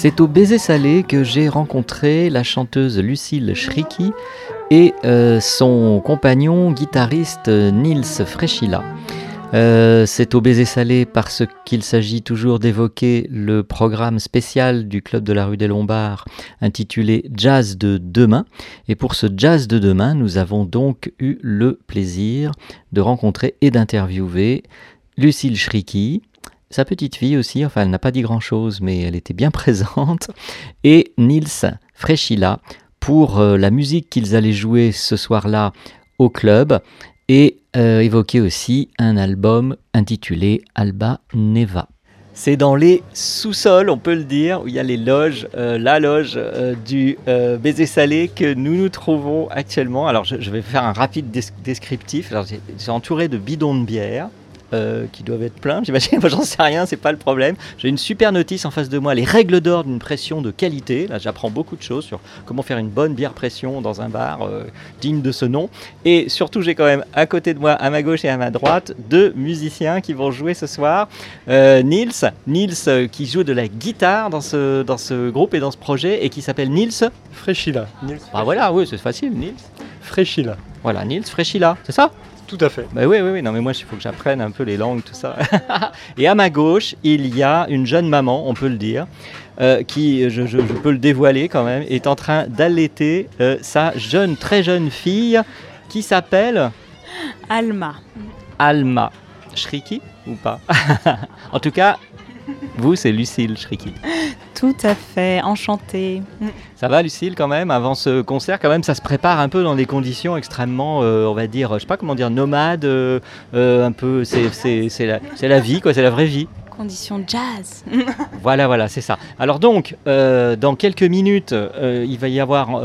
C'est au baiser salé que j'ai rencontré la chanteuse Lucille Schricki et euh, son compagnon guitariste Nils Freschilla. Euh, c'est au baiser salé parce qu'il s'agit toujours d'évoquer le programme spécial du Club de la rue des Lombards intitulé Jazz de demain. Et pour ce Jazz de demain, nous avons donc eu le plaisir de rencontrer et d'interviewer Lucille Schricki, sa petite fille aussi, enfin elle n'a pas dit grand-chose, mais elle était bien présente, et Nils Freschilla pour euh, la musique qu'ils allaient jouer ce soir-là au club, et euh, évoquer aussi un album intitulé Alba Neva. C'est dans les sous-sols, on peut le dire, où il y a les loges, euh, la loge du baiser salé que nous nous trouvons actuellement. Alors je, vais faire un rapide descriptif. J'ai entouré de bidons de bière. Euh, qui doivent être pleins, j'imagine. Moi, j'en sais rien, c'est pas le problème. J'ai une super notice en face de moi, les règles d'or d'une pression de qualité. Là, j'apprends beaucoup de choses sur comment faire une bonne bière pression dans un bar euh, digne de ce nom. Et surtout, j'ai quand même à côté de moi, à ma gauche et à ma droite, deux musiciens qui vont jouer ce soir. Euh, Nils, Nils qui joue de la guitare dans ce, dans ce groupe et dans ce projet et qui s'appelle Nils Freshila. Nils Ah voilà, oui, c'est facile, Nils. Freshila. Voilà, Nils Freshila, c'est ça? Tout à fait. Bah oui, oui, oui. Non, mais moi, il faut que j'apprenne un peu les langues, tout ça. et à ma gauche, il y a une jeune maman, on peut le dire, euh, qui, je, peux le dévoiler quand même, est en train d'allaiter euh, sa jeune, très jeune fille, qui s'appelle Alma. Alma. Shriki ou pas? En tout cas, vous, c'est Lucille Shriki. Tout à fait, enchantée. Ça va, Lucille, quand même Avant ce concert, quand même, ça se prépare un peu dans des conditions extrêmement, euh, on va dire, je sais pas comment dire, nomades, euh, euh, un peu, c'est la, la vie, quoi, c'est la vraie vie conditions jazz. voilà, voilà, c'est ça. Alors donc, dans quelques minutes, il va y avoir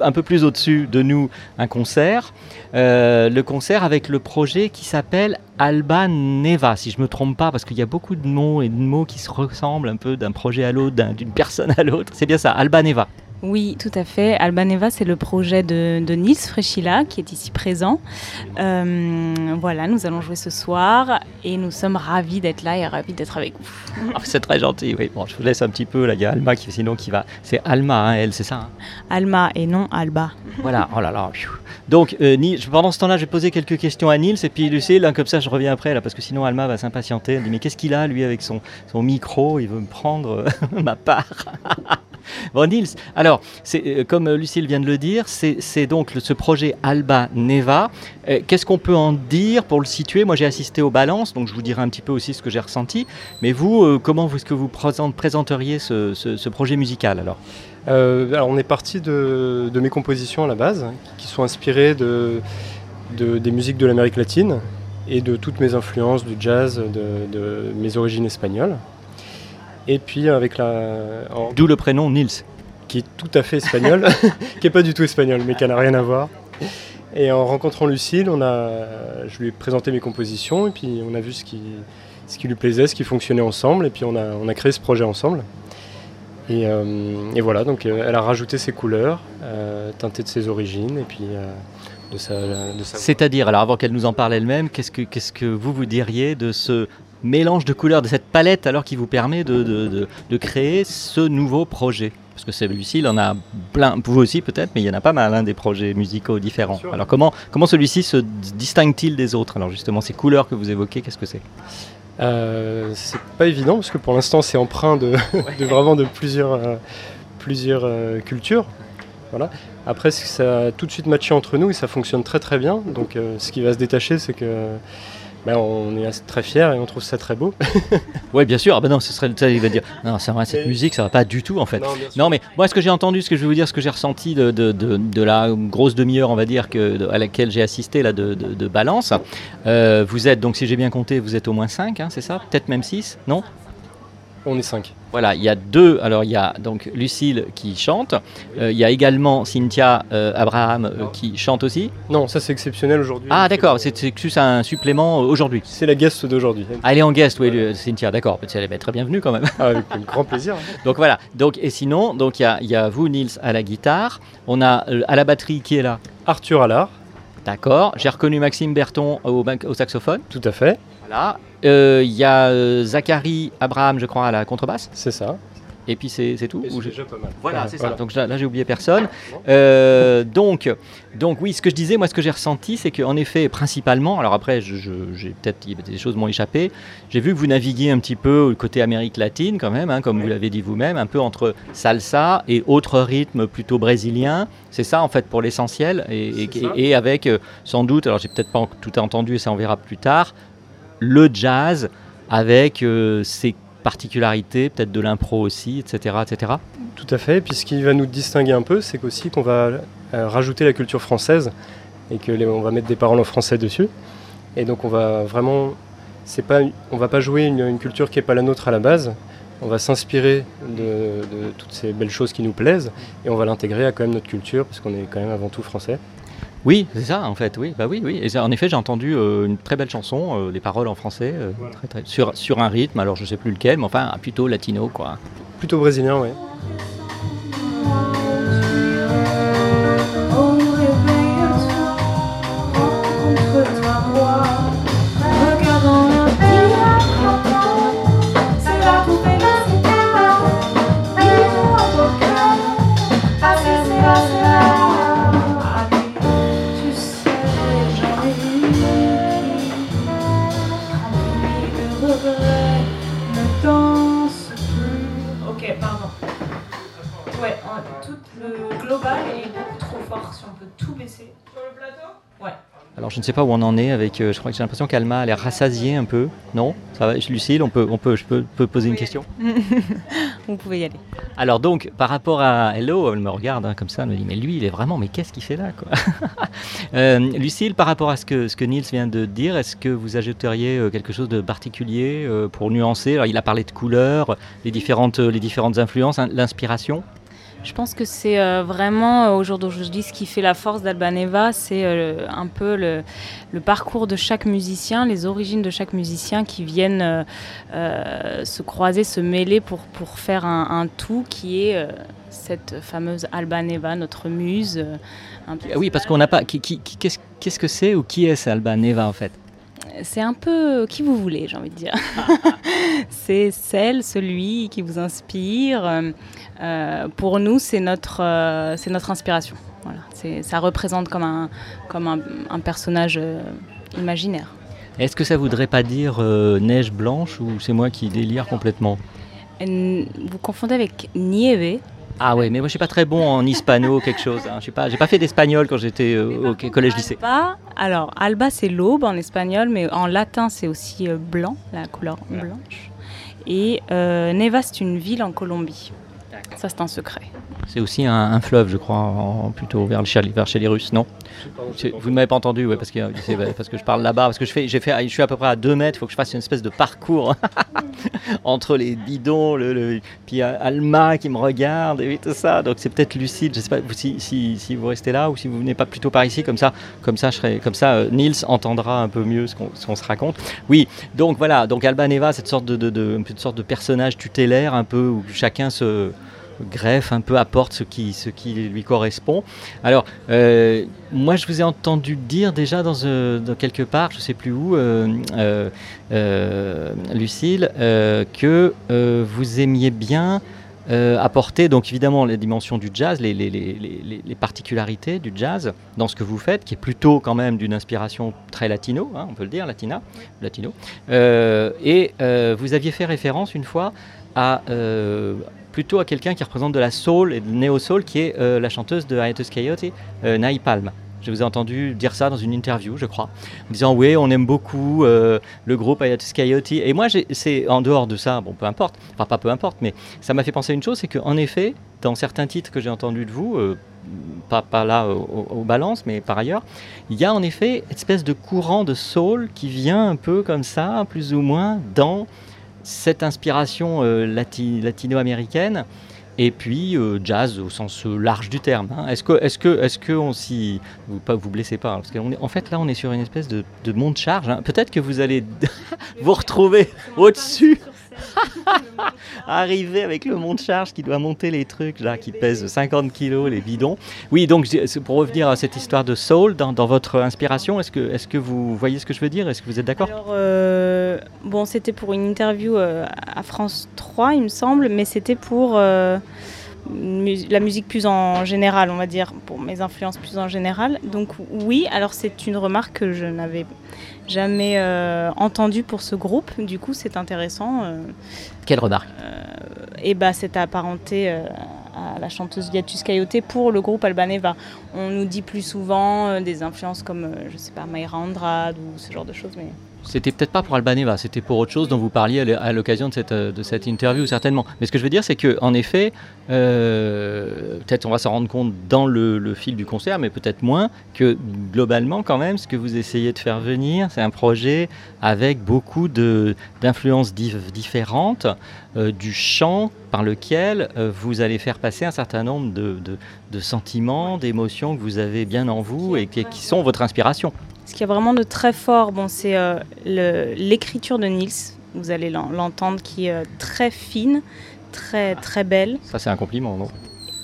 un peu plus au-dessus de nous un concert. Euh, le concert avec le projet qui s'appelle Alba Neva, si je ne me trompe pas, parce qu'il y a beaucoup de mots et de mots qui se ressemblent un peu d'un projet à l'autre, d'une personne à l'autre. C'est bien ça, Alba Neva. Oui, tout à fait. Albaneva, c'est le projet de, de Nils Frechila qui est ici présent. Euh, voilà, nous allons jouer ce soir et nous sommes ravis d'être là et ravis d'être avec vous. Ah, c'est très gentil, oui. Bon, je vous laisse un petit peu. Là, il y a Alma qui, sinon, qui va. C'est Alma, hein, elle, c'est ça hein Alma et non Alba. Voilà, oh là là. Donc, euh, pendant ce temps-là, j'ai posé quelques questions à Nils et puis Lucille, là, comme ça, je reviens après, là, parce que sinon, Alma va s'impatienter. Elle dit Mais qu'est-ce qu'il a, lui, avec son, son micro? Il veut me prendre ma part. bon, Nils, alors, euh, comme Lucille vient de le dire, c'est donc ce projet Alba Neva. Euh, qu'est-ce qu'on peut en dire pour le situer? Moi, j'ai assisté aux balances, donc je vous dirai un petit peu aussi ce que j'ai ressenti. Mais vous, euh, comment est-ce que vous présenteriez ce, projet musical alors? Alors on est parti de, mes compositions à la base, qui sont inspirées de, des musiques de l'Amérique latine et de toutes mes influences du jazz, de mes origines espagnoles. Et puis avec la. D'où le prénom Nils. Qui est tout à fait espagnol, qui n'est pas du tout espagnol, mais qui n'a rien à voir. Et en rencontrant Lucille, on a, je lui ai présenté mes compositions et puis on a vu ce qui, ce qui lui plaisait, ce qui fonctionnait ensemble et puis on a, on a créé ce projet ensemble. Et, euh, voilà, donc euh, elle a rajouté ses couleurs, euh, teintées de ses origines et puis euh, de sa, sa C'est-à-dire, alors avant qu'elle nous en parle elle-même, qu'est-ce que, qu'est-ce que vous vous diriez de ce mélange de couleurs, de cette palette alors qui vous permet de- de- de créer ce nouveau projet? Parce que c'est Lucille en a plein, vous aussi peut-être, mais il y en a pas mal hein, des projets musicaux différents. Alors comment, comment celui-ci se distingue-t-il des autres? Alors justement, ces couleurs que vous évoquez, qu'est-ce que c'est? Euh, c'est pas évident parce que pour l'instant c'est empreint de, de vraiment de plusieurs, euh, plusieurs euh, cultures. Voilà. Après ça a tout de suite matché entre nous et ça fonctionne très très bien. Donc euh, ce qui va se détacher c'est que ben, on est très fiers et on trouve ça très beau. Oui, bien sûr. Ah ben non, ce serait ça, il va dire non, c'est vrai, cette musique, ça va pas du tout en fait. Non, mais moi, ce que j'ai entendu, ce que je vais vous dire, ce que j'ai ressenti de, de- de- de la grosse demi-heure, on va dire, que, à laquelle j'ai assisté là, de, Balance, euh, vous êtes, donc si j'ai bien compté, vous êtes au moins 5, c'est ça? Peut-être même 6 Non? On est cinq. Voilà, il y a deux. Alors, il y a donc Lucille qui chante. Euh, il y a également Cynthia euh, Abraham euh, qui chante aussi. Non, ça c'est exceptionnel aujourd'hui. Ah, d'accord, c'est juste un supplément aujourd'hui. C'est la guest d'aujourd'hui. Ah, elle est en guest, oui, Cynthia, d'accord. Elle très bienvenue quand même. Ah, avec grand plaisir. Donc voilà. Donc, et sinon, donc il y a, il y a vous, Nils, à la guitare. On a à la batterie qui est là? Arthur Allard, D'accord. J'ai reconnu Maxime Berton au saxophone. tout à fait, Voilà. Euh, Il y a euh, Zachary Abraham, je crois, à la contrebasse. c'est ça. Et puis c'est tout c'est déjà pas mal. Voilà, c'est ça. Donc là, j'ai oublié personne. Euh, donc, donc oui, ce que je disais, moi, ce que j'ai ressenti, c'est qu'en effet, principalement, alors après, je, je- j'ai peut-être des choses m'ont échappé. J'ai vu que vous naviguiez un petit peu côté Amérique latine, quand même, hein, comme vous l'avez dit vous-même, un peu entre salsa et autres rythmes plutôt brésiliens. C'est ça, en fait, pour l'essentiel, et, et- avec sans doute, alors j'ai peut-être pas tout entendu, et ça on verra plus tard, le jazz avec euh, ses particularités, peut-être de l'impro aussi, etc., etc. Tout à fait. Puis ce qui va nous distinguer un peu, c'est qu'aussi qu'on va euh, rajouter la culture française et que va mettre des paroles en français dessus. Et donc on va vraiment, pas, on va pas jouer une, culture qui est pas la nôtre à la base. On va s'inspirer de, de toutes ces belles choses qui nous plaisent et on va l'intégrer à quand même notre culture parce qu'on est quand même avant tout français. Oui, c'est ça en fait, oui, bah oui, oui. Et ça, en effet, j'ai entendu euh, une très belle chanson, euh, les paroles en français, euh, Voilà. très, très- sur, sur un rythme, alors je sais plus lequel, mais enfin plutôt latino quoi. Plutôt brésilien, oui. Ne sais pas où on en est avec, euh, je crois que j'ai l'impression qu'Alma a l'air rassasiée un peu, non? Ça va, Lucille, on peut, on peut, je peux, peux poser une question? Vous pouvez y aller. Alors donc, par rapport à Hello, elle me regarde hein, comme ça, elle me dit, mais lui, il est vraiment, mais qu'est-ce qu'il fait là quoi? Euh, Lucille, par rapport à ce que, ce que Niels vient de dire, est-ce que vous ajouteriez euh, quelque chose de particulier euh, pour nuancer? Alors il a parlé de couleurs, les différentes, les différentes influences, hein, l'inspiration? Je pense que c'est euh, vraiment, euh, au jour d'aujourd'hui, ce qui fait la force d'Albaneva, c'est euh, un peu le, parcours de chaque musicien, les origines de chaque musicien qui viennent se croiser, se mêler pour, pour faire un, tout qui est cette fameuse Albaneva, notre muse. Ah Oui, parce qu'on n'a pas... Qu'est-ce, que c'est ou qui est Alba Neva en fait? C'est un peu qui vous voulez, j'ai envie de dire. c'est celle, celui qui vous inspire. Euh, pour nous, c'est notre, euh, c'est notre inspiration. Voilà. C'est, ça représente comme un, comme un, un personnage euh, imaginaire. Est-ce que ça voudrait pas dire euh, neige blanche ou c'est moi qui délire complètement? Vous confondez avec Nieve. Ah ouais, mais moi je suis pas très bon en hispano quelque chose. Hein. Je suis pas, j'ai pas fait d'espagnol quand j'étais euh, au collège lycée. Alba, alors, alba, c'est l'aube en espagnol, mais en latin, c'est aussi euh, blanc, la couleur blanche. Et euh, Neva, c'est une ville en Colombie. Ça, c'est un secret. C'est aussi un, un fleuve, je crois, en- plutôt vers, le, chez- vers chez les Russes, non? Vous ne m'avez pas entendu, ouais, parce, que, parce que je parle là-bas, parce que je, fais, j'ai fait, je suis à peu près à 2 mètres, il faut que je fasse une espèce de parcours entre les bidons, le, puis Alma qui me regarde et tout ça. Donc c'est peut-être lucide. Je sais pas si, si, si, vous restez là ou si vous venez pas plutôt par ici, comme ça, comme ça, je serai, comme ça, euh, Niels entendra un peu mieux ce qu'on se raconte. Oui, donc voilà. Donc Alba Neva, cette sorte de, de, de, une sorte de personnage tutélaire, un peu où chacun se greffe un peu, apporte ce qui, ce qui lui correspond. Alors, euh, moi, je vous ai entendu dire déjà dans, euh, quelque part, je ne sais plus où, euh, Lucille, que vous aimiez bien apporter, donc évidemment, les dimensions du jazz, les, les, les, particularités du jazz dans ce que vous faites, qui est plutôt quand même d'une inspiration très latino, hein, on peut le dire, latina, latino. et vous aviez fait référence une fois à plutôt à quelqu'un qui représente de la soul et de néo-soul, qui est euh, la chanteuse de Hiatus Coyote, euh, Palm. Je vous ai entendu dire ça dans une interview, je crois, en disant oui, on aime beaucoup euh, le groupe Hiatus Coyote. Et moi, c'est en dehors de ça, bon, peu importe, enfin pas peu importe, mais ça m'a fait penser à une chose, c'est qu'en effet, dans certains titres que j'ai entendus de vous, pas, pas, là aux au balances, mais par ailleurs, il y a en effet une espèce de courant de soul qui vient un peu comme ça, plus ou moins, dans cette inspiration euh, latino-américaine et puis euh, jazz au sens euh, large du terme. Hein. Est-ce que, est-ce que, est-ce que on s'y, vous pas vous blessez pas, parce qu'en en fait là on est sur une espèce de, de charge. Hein. Peut-être que vous allez vous retrouver au-dessus Arriver avec le monte-charge qui doit monter les trucs là, qui pèsent 50 kilos, les bidons. Oui, donc pour revenir à cette histoire de soul, dans, votre inspiration, est-ce que, est que vous voyez ce que je veux dire? Est-ce que vous êtes d'accord? Euh, bon, c'était pour une interview euh, à France 3, il me semble, mais c'était pour euh, la musique plus en général, on va dire, pour mes influences plus en général. Donc oui, alors c'est une remarque que je n'avais jamais euh, entendu pour ce groupe. Du coup, c'est intéressant. Euh, Quelle remarque? Et eh bah, c'est apparenté euh, à la chanteuse Yatus Coyote pour le groupe Albaneva. On nous dit plus souvent des influences comme, je sais pas, Mayra Andrade ou ce genre de choses, mais c'était peut-être pas pour Albaneva, c'était pour autre chose dont vous parliez à l'occasion de cette, de cette interview, certainement. Mais ce que je veux dire, c'est qu'en effet, euh, peut-être on va s'en rendre compte dans le, fil du concert, mais peut-être moins, que globalement, quand même, ce que vous essayez de faire venir, c'est un projet avec beaucoup d'influences différentes euh, du chant par lequel euh, vous allez faire passer un certain nombre de, de, sentiments, d'émotions que vous avez bien en vous et qui sont votre inspiration. Ce qui est vraiment de très fort, bon, c'est euh, l'écriture de Niels. Vous allez l'entendre, qui est euh, très fine, très très belle. Ça, c'est un compliment, non?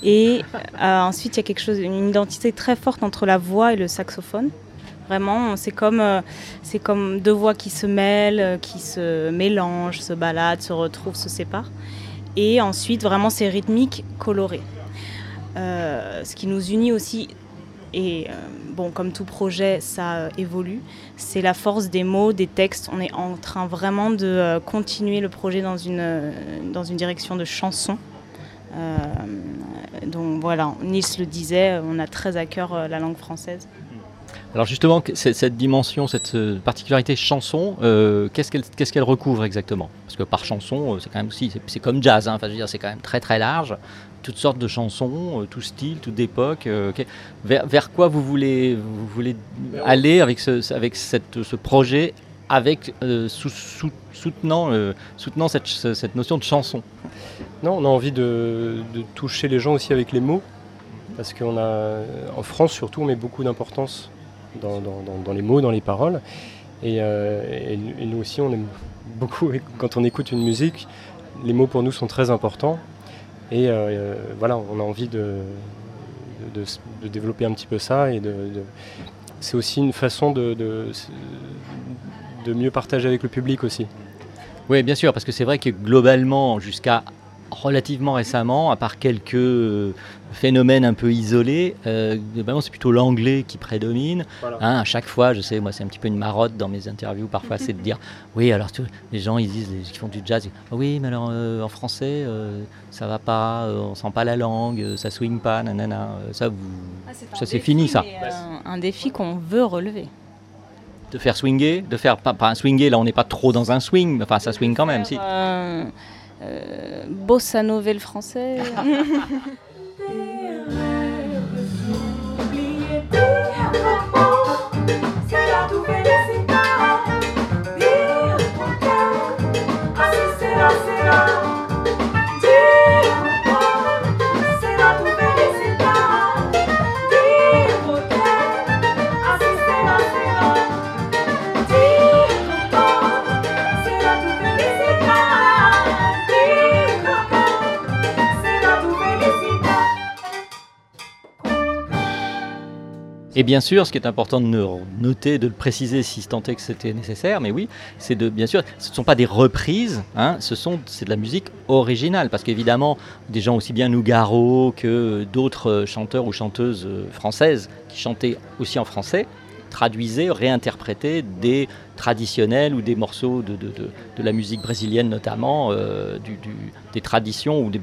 Et euh, ensuite, il y a quelque chose, une identité très forte entre la voix et le saxophone. Vraiment, c'est comme, c'est comme deux voix qui se mêlent, qui se mélangent, se baladent, se retrouvent, se séparent. Et ensuite, vraiment, c'est rythmique, coloré. ce qui nous unit aussi et euh, bon, comme tout projet, ça euh, évolue. C'est la force des mots, des textes. On est en train vraiment de euh, continuer le projet dans une, dans une direction de chanson. donc voilà, Niels le disait, on a très à cœur la langue française. Alors justement, cette dimension, cette particularité chanson, qu'est-ce qu'elle recouvre exactement? Parce que par chanson, c'est quand même aussi, c'est comme jazz, hein, enfin, je veux dire, c'est quand même très très large. Toutes sortes de chansons, euh, tout style, toute époque. Euh, vers, quoi vous voulez, vous voulez aller avec ce, avec cette, ce projet, avec euh, soutenant, soutenant cette, cette, notion de chanson? Non, on a envie de, toucher les gens aussi avec les mots, parce qu'on a, en France surtout, on met beaucoup d'importance dans, dans, les mots, dans les paroles. Et, et, nous aussi, on aime beaucoup, quand on écoute une musique, les mots pour nous sont très importants. Et euh, euh, voilà, on a envie de, de, développer un petit peu ça. Et c'est aussi une façon de, de, mieux partager avec le public aussi. Oui, bien sûr, parce que c'est vrai que globalement, jusqu'à relativement récemment, à part quelques euh, phénomènes un peu isolés, euh, c'est plutôt l'anglais qui prédomine. Hein, à chaque fois, je sais, moi c'est un petit peu une marotte dans mes interviews parfois, c'est de dire, oui, alors les gens ils disent, les, qui font du jazz, disent, oui, mais alors euh, en français, euh, ça va pas, on sent pas la langue, ça swing pas, nanana, ça, vous, ah, ça c'est fini ça. Un, un défi qu'on veut relever de faire swinger, de faire pas, pas, un swinger, là on n'est pas trop dans un swing, mais enfin ça swing quand même. Si. Euh, bossa novel français. Et bien sûr, ce qui est important de noter, de le préciser si tant est que c'était nécessaire, mais oui, c'est de bien sûr, ce ne sont pas des reprises, hein, ce sont c'est de la musique originale, parce qu'évidemment, des gens aussi bien Nougaro que d'autres chanteurs ou chanteuses françaises qui chantaient aussi en français traduisaient, réinterprétaient des traditionnels ou des morceaux de, la musique brésilienne notamment, euh, des traditions ou de,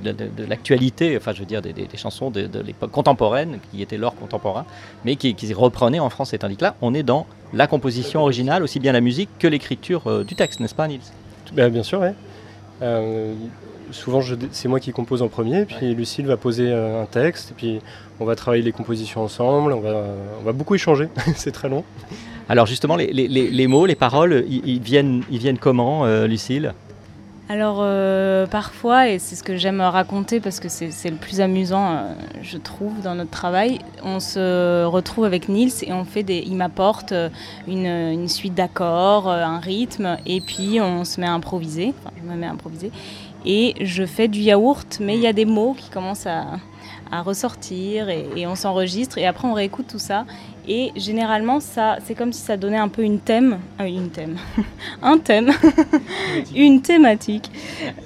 l'actualité, enfin je veux dire des, chansons de, l'époque contemporaine, qui étaient l'or contemporain, mais qui, reprenaient en français. Tandis que là, on est dans la composition originale, aussi bien la musique que l'écriture euh, du texte, n'est-ce pas Nils? Ben, Bien sûr, oui. Euh, souvent c'est moi qui compose en premier, puis Lucille va poser un texte, et puis on va travailler les compositions ensemble, on va, on va beaucoup échanger, c'est très long. Alors justement, les, mots, les paroles, ils, viennent, ils viennent comment, euh, Lucille? Alors euh, parfois, et c'est ce que j'aime raconter parce que c'est le plus amusant, euh, je trouve, dans notre travail, on se retrouve avec Nils et on fait des, il m'apporte une, une, suite d'accords, un rythme, et puis on se met à improviser, enfin je me mets à improviser, et je fais du yaourt, mais il y a des mots qui commencent à, à ressortir et, on s'enregistre et après on réécoute tout ça. Et généralement ça c'est comme si ça donnait un peu une thème euh, une thème un thème une thématique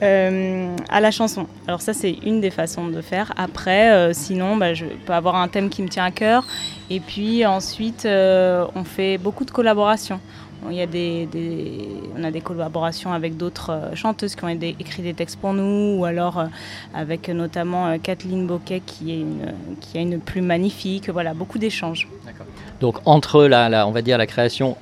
euh, à la chanson. Alors ça c'est une des façons de faire. Après euh, sinon bah, je peux avoir un thème qui me tient à cœur. Et puis ensuite on fait beaucoup de collaborations il y a des, on a des collaborations avec d'autres euh, chanteuses qui ont écrit des textes pour nous, ou alors euh, avec notamment euh, Kathleen Boquet qui, est qui a une plume magnifique. Voilà, beaucoup d'échanges. Donc entre la, on va dire la création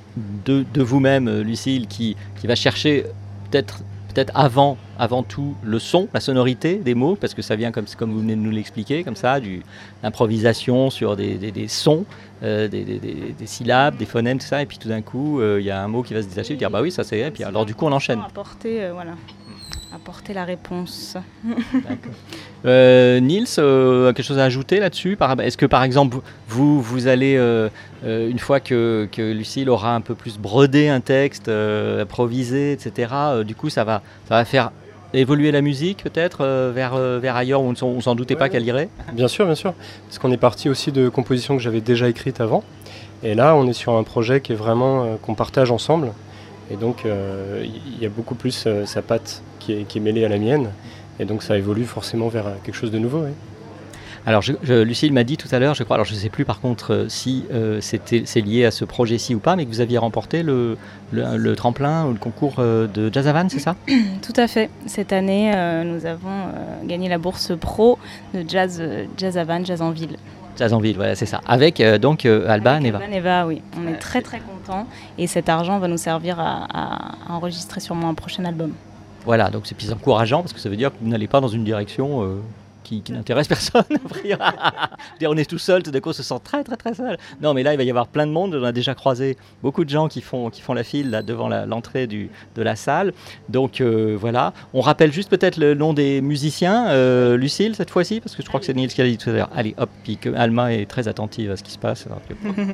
de, de vous-même, Lucille, qui, qui va chercher peut-être peut-être avant, avant tout le son, la sonorité des mots, parce que ça vient comme, comme vous venez de nous l'expliquer, comme ça, du l'improvisation sur des, sons, euh, des, syllabes, des phonèmes, tout ça, et puis tout d'un coup, euh, il y a un mot qui va se détacher, dire bah oui, ça c'est, et puis alors du coup on enchaîne. Apporter la réponse. euh, Nils, euh, quelque chose à ajouter là-dessus Est-ce que par exemple, vous, vous allez, euh, euh, une fois que, que, Lucille aura un peu plus brodé un texte, improvisé, etc., du coup, ça va, ça va faire évoluer la musique peut-être vers, vers ailleurs où on ne s'en doutait pas qu'elle irait? Bien sûr, bien sûr. Parce qu'on est parti aussi de compositions que j'avais déjà écrites avant. Et là, on est sur un projet qui est vraiment qu'on partage ensemble. Et donc, il y a beaucoup plus sa patte qui est, qui mêlée à la mienne. Et donc ça évolue forcément vers quelque chose de nouveau. Alors, je, Lucille m'a dit tout à l'heure, je crois, alors je ne sais plus par contre euh, si euh, c'était c'est lié à ce projet-ci ou pas, mais que vous aviez remporté le, le, tremplin ou le concours euh, de Jazz Havan, c'est ça? Tout à fait. Cette année, nous avons gagné la bourse pro de Jazz, jazz Havan, Jazz en Ville. Voilà, c'est ça. Avec donc Alba Neva. Alba Neva, oui. On est très très contents et cet argent va nous servir à, à enregistrer sûrement un prochain album. Voilà, donc c'est plus encourageant parce que ça veut dire que vous n'allez pas dans une direction euh, qui, n'intéresse personne. on est tout seul, tout d'un coup on se sent très très très seul. Non mais là il va y avoir plein de monde, on a déjà croisé beaucoup de gens qui font, qui font la file là, devant l'entrée de la salle. Donc euh, voilà, on rappelle juste peut-être le nom des musiciens, euh, Lucille cette fois-ci, parce que je crois que c'est Nils qui a dit tout à l'heure. Allez hop, puis que Alma est très attentive à ce qui se passe.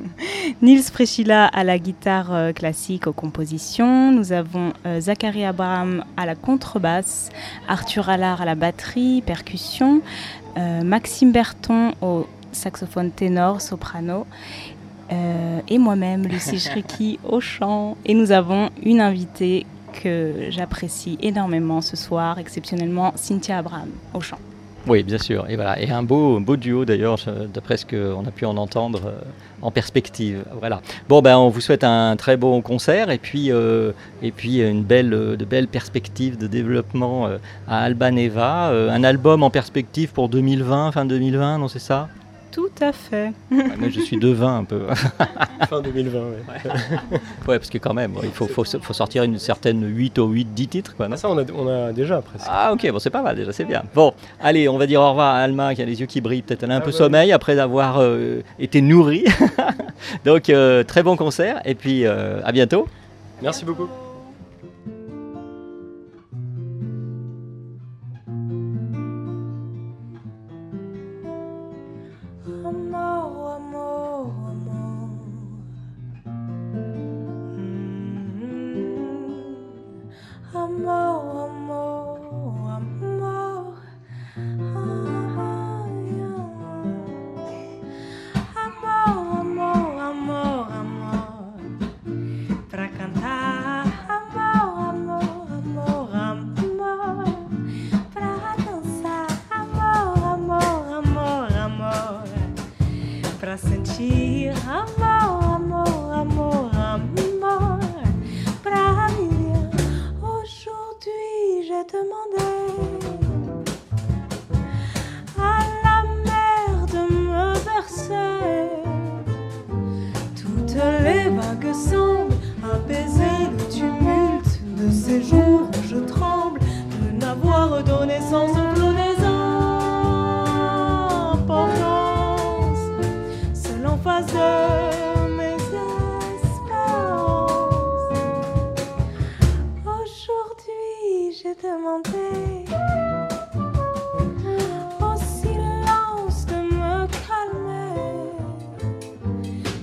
Nils Frechila à la guitare euh, classique aux compositions, nous avons Zachary Abraham à la contrebasse, Arthur Allard à la batterie, percussion, euh, Maxime Berton au saxophone ténor, soprano, euh, et moi-même, Lucie Schricki au chant. Et nous avons une invitée que j'apprécie énormément ce soir, exceptionnellement Cynthia Abraham au chant. Oui, bien sûr. Et voilà, et un beau, beau duo d'ailleurs, d'après ce qu'on a pu en entendre euh, en perspective. Voilà. Bon, ben, on vous souhaite un très beau concert et puis, euh, et puis une belle, de belles perspectives de développement euh, à Albaneva. un album en perspective pour 2020, fin 2020, non, c'est ça? Tout à fait. moi, je suis devin un peu. fin 2020, oui. Ouais. parce que quand même, il faut, faut, faut, sortir une certaine 8 ou 8, 10 titres. Quoi, ah, ça, on a, on a déjà presque. Ah, ok, bon, c'est pas mal déjà, c'est bien. Bon, allez, on va dire au revoir à Alma qui a les yeux qui brillent. Peut-être elle a un ah, peu sommeil après avoir euh, été nourrie. Donc, euh, très bon concert et puis euh, à bientôt. Merci beaucoup. j'ai demandé au silence de me calmer,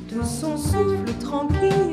de son souffle tranquille.